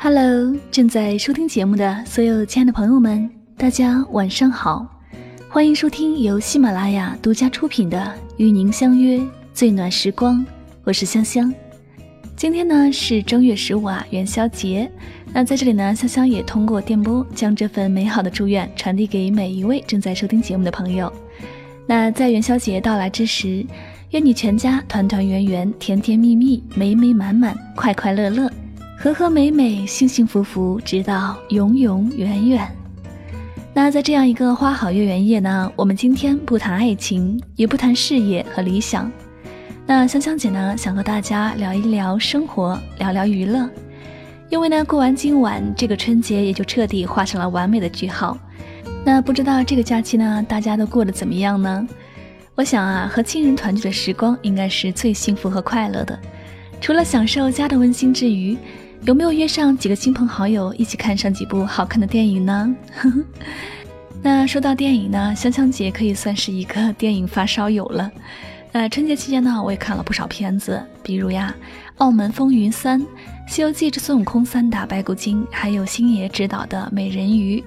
Hello，正在收听节目的所有亲爱的朋友们，大家晚上好，欢迎收听由喜马拉雅独家出品的《与您相约最暖时光》，我是香香。今天呢是正月十五啊，元宵节。那在这里呢，香香也通过电波将这份美好的祝愿传递给每一位正在收听节目的朋友。那在元宵节到来之时，愿你全家团团圆圆、甜甜蜜蜜、美美满满、快快乐乐。和和美美，幸幸福福，直到永永远远。那在这样一个花好月圆夜呢，我们今天不谈爱情，也不谈事业和理想。那香香姐呢，想和大家聊一聊生活，聊聊娱乐。因为呢，过完今晚，这个春节也就彻底画上了完美的句号。那不知道这个假期呢，大家都过得怎么样呢？我想啊，和亲人团聚的时光应该是最幸福和快乐的。除了享受家的温馨之余，有没有约上几个亲朋好友一起看上几部好看的电影呢？那说到电影呢，香香姐可以算是一个 电影发烧友了。呃春节期间呢，我也看了不少片子，比如呀，《澳门风云三》《西游记之孙悟空三打白骨精》，还有星爷执导的《美人鱼》。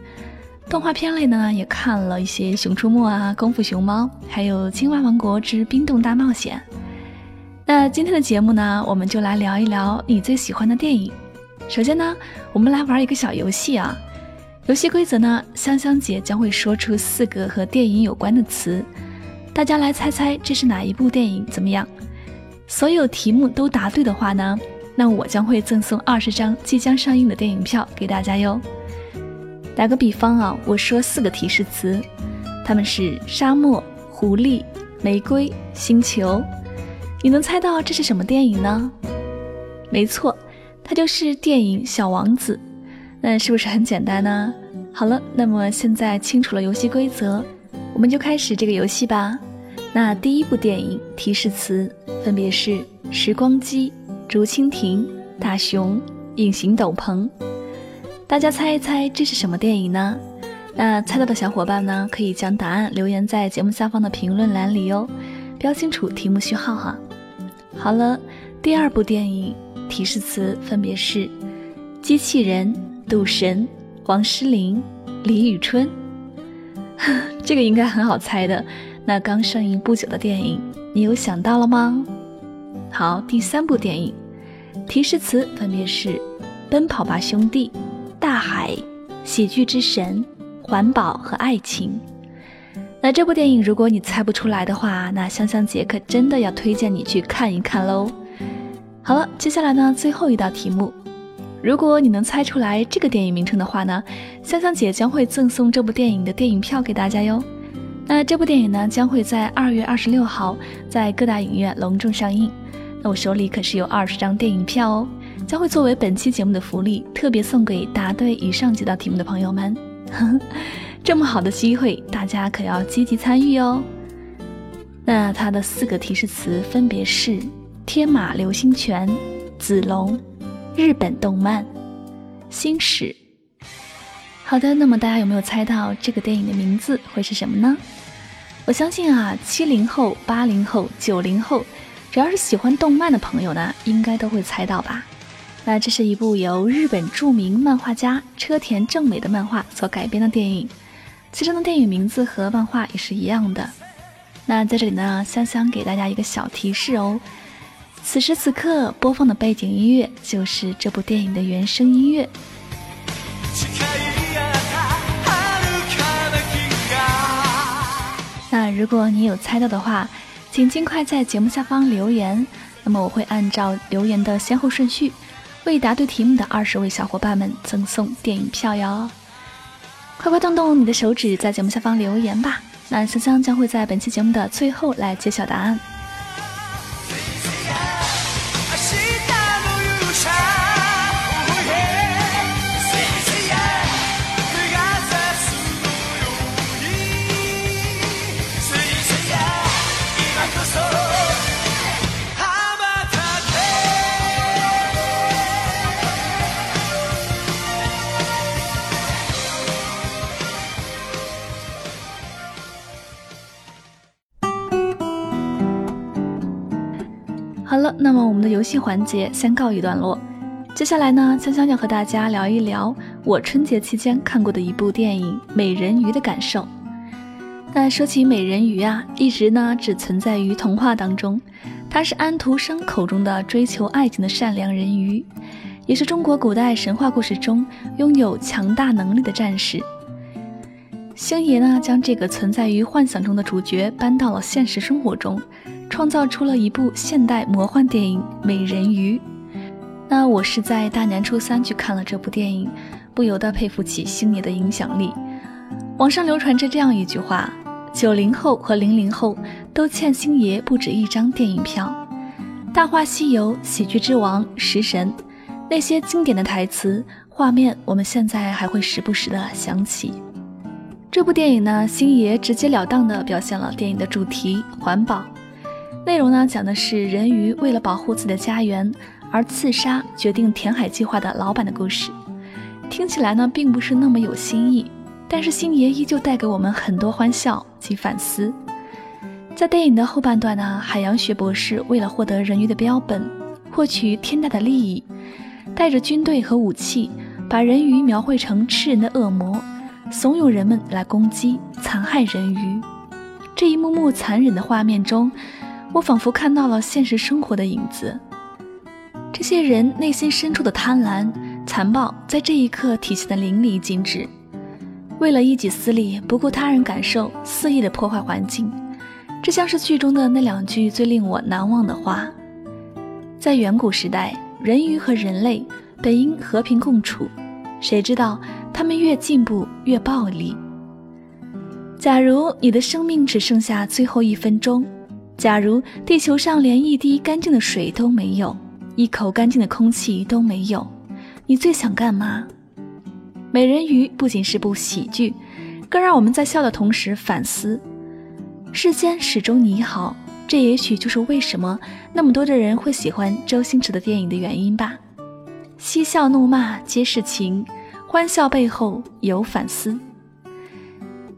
动画片类呢，也看了一些《熊出没》啊，《功夫熊猫》，还有《青蛙王国之冰冻大冒险》。那今天的节目呢，我们就来聊一聊你最喜欢的电影。首先呢，我们来玩一个小游戏啊。游戏规则呢，香香姐将会说出四个和电影有关的词，大家来猜猜这是哪一部电影，怎么样？所有题目都答对的话呢，那我将会赠送二十张即将上映的电影票给大家哟。打个比方啊，我说四个提示词，他们是沙漠、狐狸、玫瑰、星球，你能猜到这是什么电影呢？没错。它就是电影《小王子》，那是不是很简单呢？好了，那么现在清楚了游戏规则，我们就开始这个游戏吧。那第一部电影提示词分别是《时光机》《竹蜻蜓》《大熊》《隐形斗篷》，大家猜一猜这是什么电影呢？那猜到的小伙伴呢，可以将答案留言在节目下方的评论栏里哟，标清楚题目序号哈。好了，第二部电影。提示词分别是：机器人、赌神、王诗龄、李宇春。这个应该很好猜的。那刚上映不久的电影，你有想到了吗？好，第三部电影，提示词分别是：奔跑吧兄弟、大海、喜剧之神、环保和爱情。那这部电影，如果你猜不出来的话，那香香姐可真的要推荐你去看一看喽。好了，接下来呢，最后一道题目，如果你能猜出来这个电影名称的话呢，香香姐将会赠送这部电影的电影票给大家哟。那这部电影呢，将会在二月二十六号在各大影院隆重上映。那我手里可是有二十张电影票哦，将会作为本期节目的福利，特别送给答对以上几道题目的朋友们。这么好的机会，大家可要积极参与哦。那它的四个提示词分别是。天马流星拳、子龙、日本动漫、星矢。好的，那么大家有没有猜到这个电影的名字会是什么呢？我相信啊，七零后、八零后、九零后，只要是喜欢动漫的朋友呢，应该都会猜到吧？那这是一部由日本著名漫画家车田正美的漫画所改编的电影，其中的电影名字和漫画也是一样的。那在这里呢，香香给大家一个小提示哦。此时此刻播放的背景音乐就是这部电影的原声音乐。那如果你有猜到的话，请尽快在节目下方留言，那么我会按照留言的先后顺序，为答对题目的二十位小伙伴们赠送电影票哟！快快动动你的手指，在节目下方留言吧。那香香将会在本期节目的最后来揭晓答案。戏环节先告一段落。接下来呢，香香要和大家聊一聊我春节期间看过的一部电影《美人鱼》的感受。那说起美人鱼啊，一直呢只存在于童话当中，它是安徒生口中的追求爱情的善良人鱼，也是中国古代神话故事中拥有强大能力的战士。星爷呢将这个存在于幻想中的主角搬到了现实生活中，创造出了一部现代魔幻电影《美人鱼》。那我是在大年初三去看了这部电影，不由得佩服起星爷的影响力。网上流传着这样一句话：九零后和零零后都欠星爷不止一张电影票，《大话西游》《喜剧之王》《食神》，那些经典的台词画面，我们现在还会时不时的想起。这部电影呢，星爷直截了当地表现了电影的主题——环保。内容呢，讲的是人鱼为了保护自己的家园。而刺杀决定填海计划的老板的故事，听起来呢并不是那么有新意，但是星爷依旧带给我们很多欢笑及反思。在电影的后半段呢，海洋学博士为了获得人鱼的标本，获取天大的利益，带着军队和武器，把人鱼描绘成吃人的恶魔，怂恿人们来攻击残害人鱼。这一幕幕残忍的画面中，我仿佛看到了现实生活的影子。这些人内心深处的贪婪、残暴，在这一刻体现的淋漓尽致。为了一己私利，不顾他人感受，肆意的破坏环境，这像是剧中的那两句最令我难忘的话。在远古时代，人鱼和人类本应和平共处，谁知道他们越进步越暴力。假如你的生命只剩下最后一分钟，假如地球上连一滴干净的水都没有。一口干净的空气都没有，你最想干嘛？美人鱼不仅是部喜剧，更让我们在笑的同时反思：世间始终你好。这也许就是为什么那么多的人会喜欢周星驰的电影的原因吧。嬉笑怒骂皆是情，欢笑背后有反思。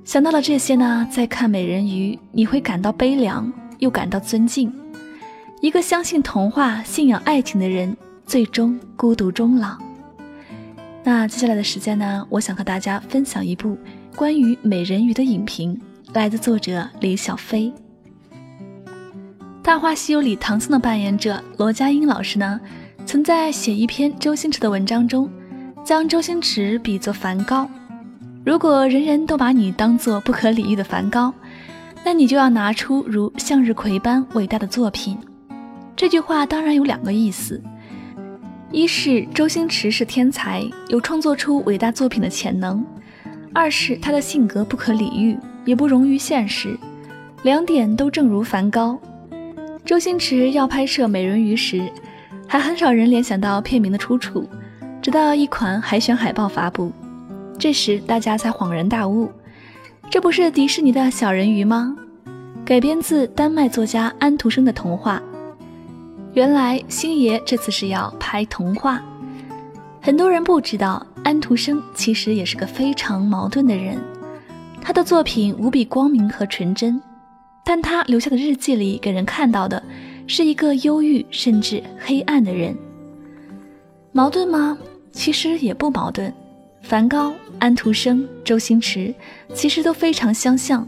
想到了这些呢，再看美人鱼，你会感到悲凉，又感到尊敬。一个相信童话、信仰爱情的人，最终孤独终老。那接下来的时间呢？我想和大家分享一部关于美人鱼的影评，来自作者李小飞。《大话西游》里唐僧的扮演者罗家英老师呢，曾在写一篇周星驰的文章中，将周星驰比作梵高。如果人人都把你当做不可理喻的梵高，那你就要拿出如向日葵般伟大的作品。这句话当然有两个意思：一是周星驰是天才，有创作出伟大作品的潜能；二是他的性格不可理喻，也不容于现实。两点都正如梵高。周星驰要拍摄《美人鱼》时，还很少人联想到片名的出处，直到一款海选海报发布，这时大家才恍然大悟：这不是迪士尼的小人鱼吗？改编自丹麦作家安徒生的童话。原来星爷这次是要拍童话，很多人不知道安徒生其实也是个非常矛盾的人。他的作品无比光明和纯真，但他留下的日记里给人看到的是一个忧郁甚至黑暗的人。矛盾吗？其实也不矛盾。梵高、安徒生、周星驰其实都非常相像。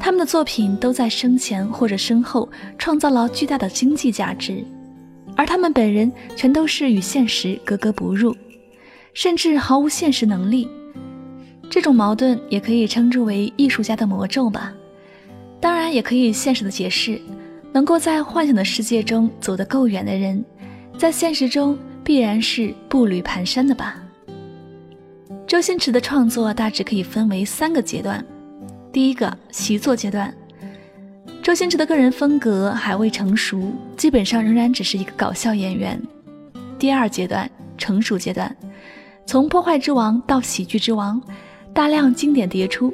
他们的作品都在生前或者身后创造了巨大的经济价值，而他们本人全都是与现实格格不入，甚至毫无现实能力。这种矛盾也可以称之为艺术家的魔咒吧。当然，也可以现实的解释：能够在幻想的世界中走得够远的人，在现实中必然是步履蹒跚的吧。周星驰的创作大致可以分为三个阶段。第一个习作阶段，周星驰的个人风格还未成熟，基本上仍然只是一个搞笑演员。第二阶段成熟阶段，从破坏之王到喜剧之王，大量经典迭出，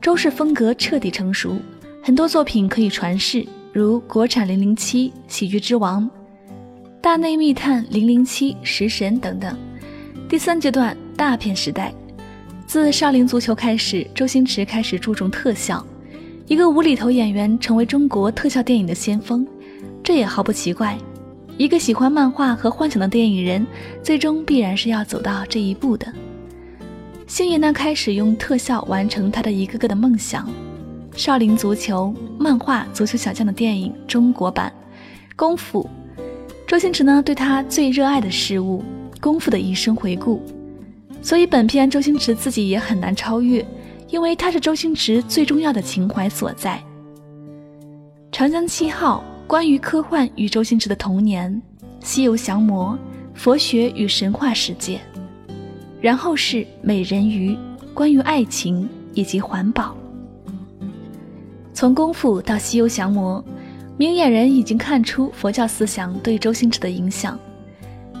周氏风格彻底成熟，很多作品可以传世，如国产《零零七》《喜剧之王》《大内密探零零七》《食神》等等。第三阶段大片时代。自《少林足球》开始，周星驰开始注重特效，一个无厘头演员成为中国特效电影的先锋，这也毫不奇怪。一个喜欢漫画和幻想的电影人，最终必然是要走到这一步的。星爷呢，开始用特效完成他的一个个的梦想，《少林足球》漫画《足球小将》的电影中国版，《功夫》。周星驰呢，对他最热爱的事物《功夫》的一生回顾。所以本片周星驰自己也很难超越，因为他是周星驰最重要的情怀所在。《长江七号》关于科幻与周星驰的童年，《西游降魔》佛学与神话世界，然后是《美人鱼》关于爱情以及环保。从功夫到《西游降魔》，明眼人已经看出佛教思想对周星驰的影响。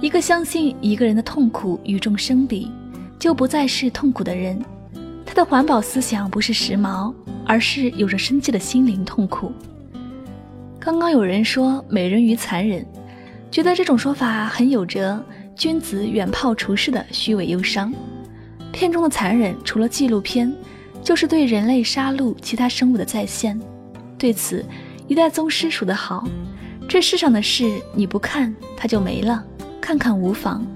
一个相信一个人的痛苦与众生比。就不再是痛苦的人，他的环保思想不是时髦，而是有着生气的心灵痛苦。刚刚有人说美人鱼残忍，觉得这种说法很有着君子远庖厨师的虚伪忧伤。片中的残忍，除了纪录片，就是对人类杀戮其他生物的再现。对此，一代宗师说得好：这世上的事，你不看它就没了，看看无妨。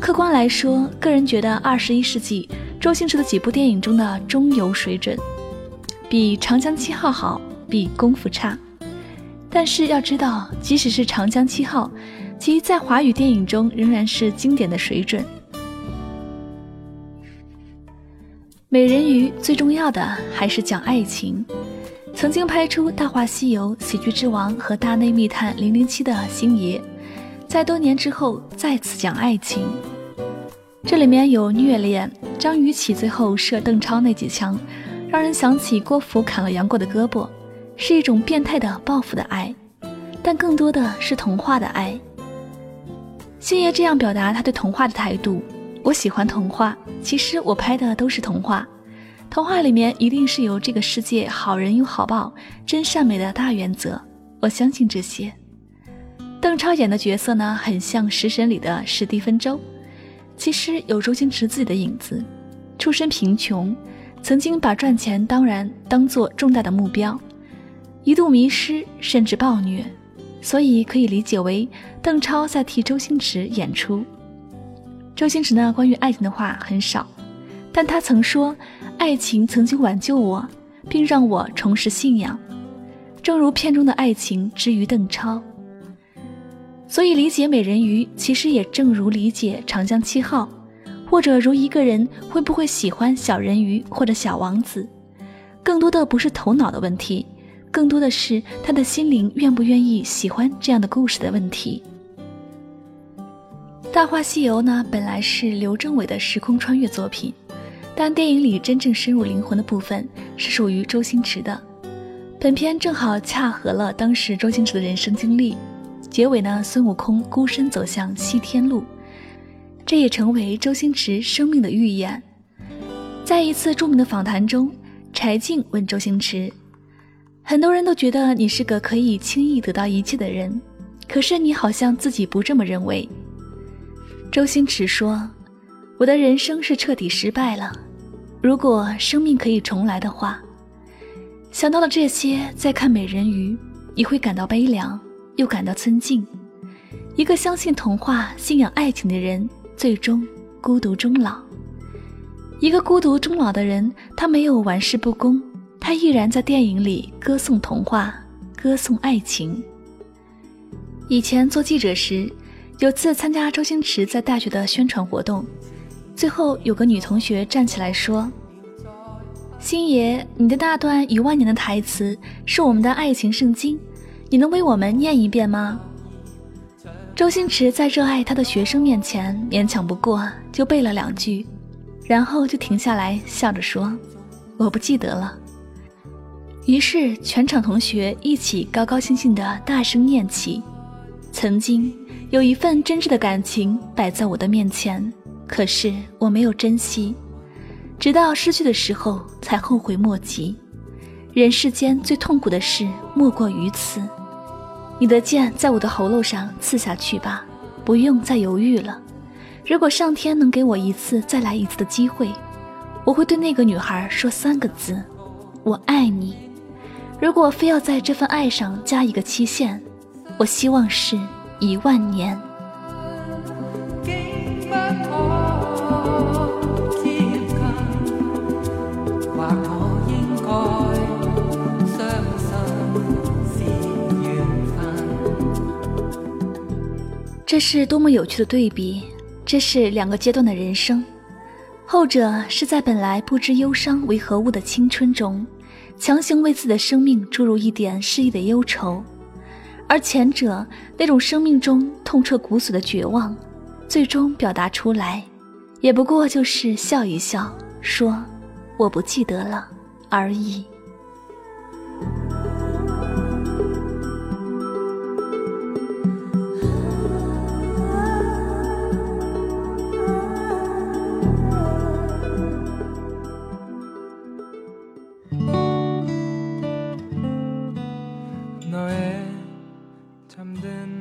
客观来说，个人觉得二十一世纪周星驰的几部电影中的中游水准，比《长江七号》好，比《功夫》差。但是要知道，即使是《长江七号》，其在华语电影中仍然是经典的水准。美人鱼最重要的还是讲爱情。曾经拍出《大话西游》《喜剧之王》和《大内密探零零七》的星爷。在多年之后再次讲爱情，这里面有虐恋，张雨绮最后射邓超那几枪，让人想起郭芙砍了杨过的胳膊，是一种变态的报复的爱，但更多的是童话的爱。星爷这样表达他对童话的态度：我喜欢童话，其实我拍的都是童话，童话里面一定是有这个世界好人有好报、真善美的大原则，我相信这些。邓超演的角色呢，很像《食神》里的史蒂芬周，其实有周星驰自己的影子。出身贫穷，曾经把赚钱当然当做重大的目标，一度迷失甚至暴虐，所以可以理解为邓超在替周星驰演出。周星驰呢，关于爱情的话很少，但他曾说：“爱情曾经挽救我，并让我重拾信仰。”正如片中的爱情之于邓超。所以理解美人鱼，其实也正如理解长江七号，或者如一个人会不会喜欢小人鱼或者小王子，更多的不是头脑的问题，更多的是他的心灵愿不愿意喜欢这样的故事的问题。《大话西游》呢，本来是刘镇伟的时空穿越作品，但电影里真正深入灵魂的部分是属于周星驰的。本片正好恰合了当时周星驰的人生经历。结尾呢，孙悟空孤身走向西天路，这也成为周星驰生命的预言。在一次著名的访谈中，柴静问周星驰：“很多人都觉得你是个可以轻易得到一切的人，可是你好像自己不这么认为。”周星驰说：“我的人生是彻底失败了。如果生命可以重来的话，想到了这些，再看美人鱼，你会感到悲凉。”又感到尊敬。一个相信童话、信仰爱情的人，最终孤独终老。一个孤独终老的人，他没有玩世不恭，他依然在电影里歌颂童话，歌颂爱情。以前做记者时，有次参加周星驰在大学的宣传活动，最后有个女同学站起来说：“星爷，你的那段一万年的台词是我们的爱情圣经。”你能为我们念一遍吗？周星驰在热爱他的学生面前勉强不过，就背了两句，然后就停下来笑着说：“我不记得了。”于是全场同学一起高高兴兴地大声念起：“曾经有一份真挚的感情摆在我的面前，可是我没有珍惜，直到失去的时候才后悔莫及。人世间最痛苦的事莫过于此。”你的剑在我的喉咙上刺下去吧，不用再犹豫了。如果上天能给我一次再来一次的机会，我会对那个女孩说三个字：我爱你。如果非要在这份爱上加一个期限，我希望是一万年。这是多么有趣的对比！这是两个阶段的人生，后者是在本来不知忧伤为何物的青春中，强行为自己的生命注入一点诗意的忧愁；而前者那种生命中痛彻骨髓的绝望，最终表达出来，也不过就是笑一笑，说“我不记得了”而已。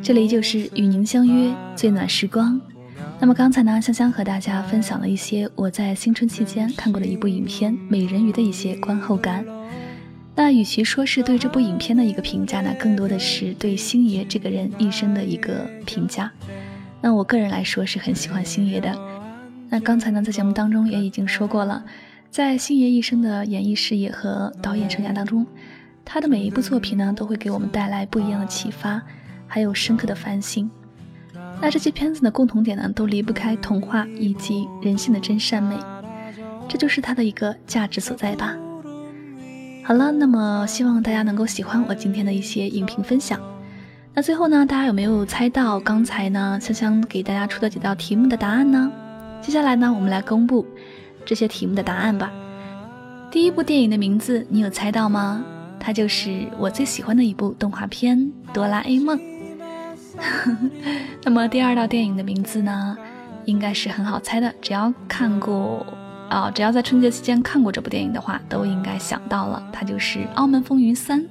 这里就是与您相约最暖时光。那么刚才呢，香香和大家分享了一些我在新春期间看过的一部影片《美人鱼》的一些观后感。那与其说是对这部影片的一个评价呢，更多的是对星爷这个人一生的一个评价。那我个人来说是很喜欢星爷的。那刚才呢，在节目当中也已经说过了，在星爷一生的演艺事业和导演生涯当中，他的每一部作品呢，都会给我们带来不一样的启发。还有深刻的反省，那这些片子的共同点呢，都离不开童话以及人性的真善美，这就是它的一个价值所在吧。好了，那么希望大家能够喜欢我今天的一些影评分享。那最后呢，大家有没有猜到刚才呢香香给大家出的几道题目的答案呢？接下来呢，我们来公布这些题目的答案吧。第一部电影的名字你有猜到吗？它就是我最喜欢的一部动画片《哆啦 A 梦》。那么第二道电影的名字呢，应该是很好猜的。只要看过啊，只要在春节期间看过这部电影的话，都应该想到了，它就是《澳门风云三》。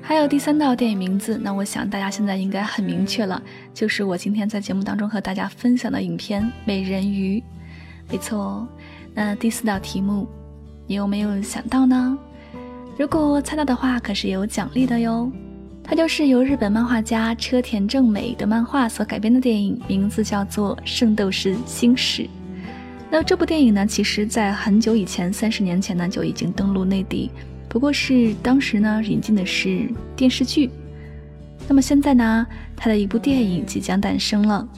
还有第三道电影名字，那我想大家现在应该很明确了，就是我今天在节目当中和大家分享的影片《美人鱼》。没错，那第四道题目，你有没有想到呢？如果猜到的话，可是有奖励的哟。它就是由日本漫画家车田正美的漫画所改编的电影，名字叫做《圣斗士星矢》。那这部电影呢，其实在很久以前，三十年前呢就已经登陆内地，不过是当时呢引进的是电视剧。那么现在呢，它的一部电影即将诞生了。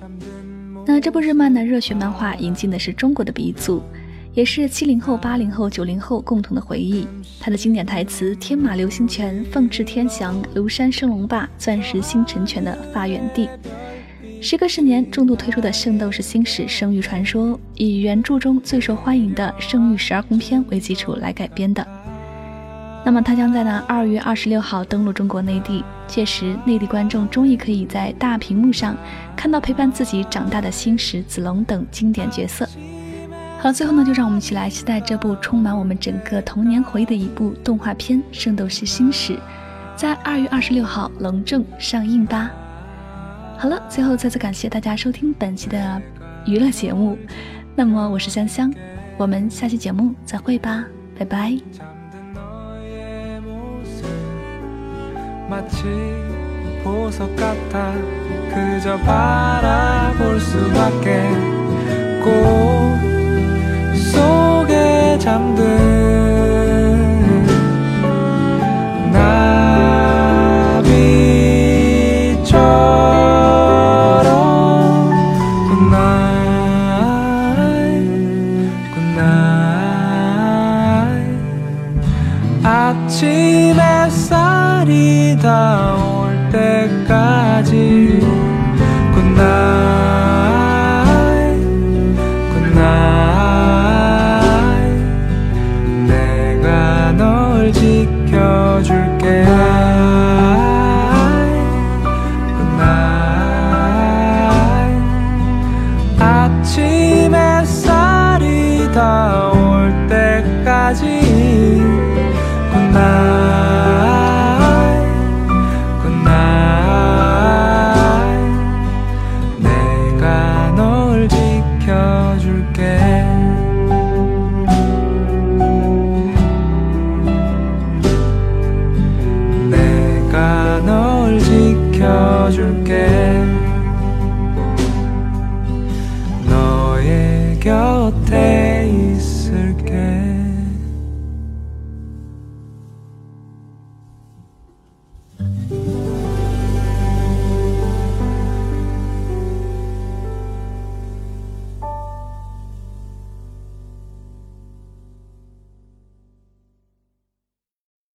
那这部日漫的热血漫画引进的是中国的鼻祖。也是七零后、八零后、九零后共同的回忆。他的经典台词“天马流星拳，凤翅天翔，庐山升龙霸，钻石星辰拳”的发源地。时隔十年，重度推出的《圣斗士星矢：圣域传说》以原著中最受欢迎的圣域十二宫篇为基础来改编的。那么，它将在呢二月二十六号登陆中国内地，届时内地观众终于可以在大屏幕上看到陪伴自己长大的星矢、子龙等经典角色。好，最后呢，就让我们一起来期待这部充满我们整个童年回忆的一部动画片《圣斗士星矢》，在二月二十六号隆重上映吧。好了，最后再次感谢大家收听本期的娱乐节目。那么我是香香，我们下期节目再会吧，拜拜。 잠든 나비처럼 굿나잇 굿나잇 아침 햇살이 다올 때까지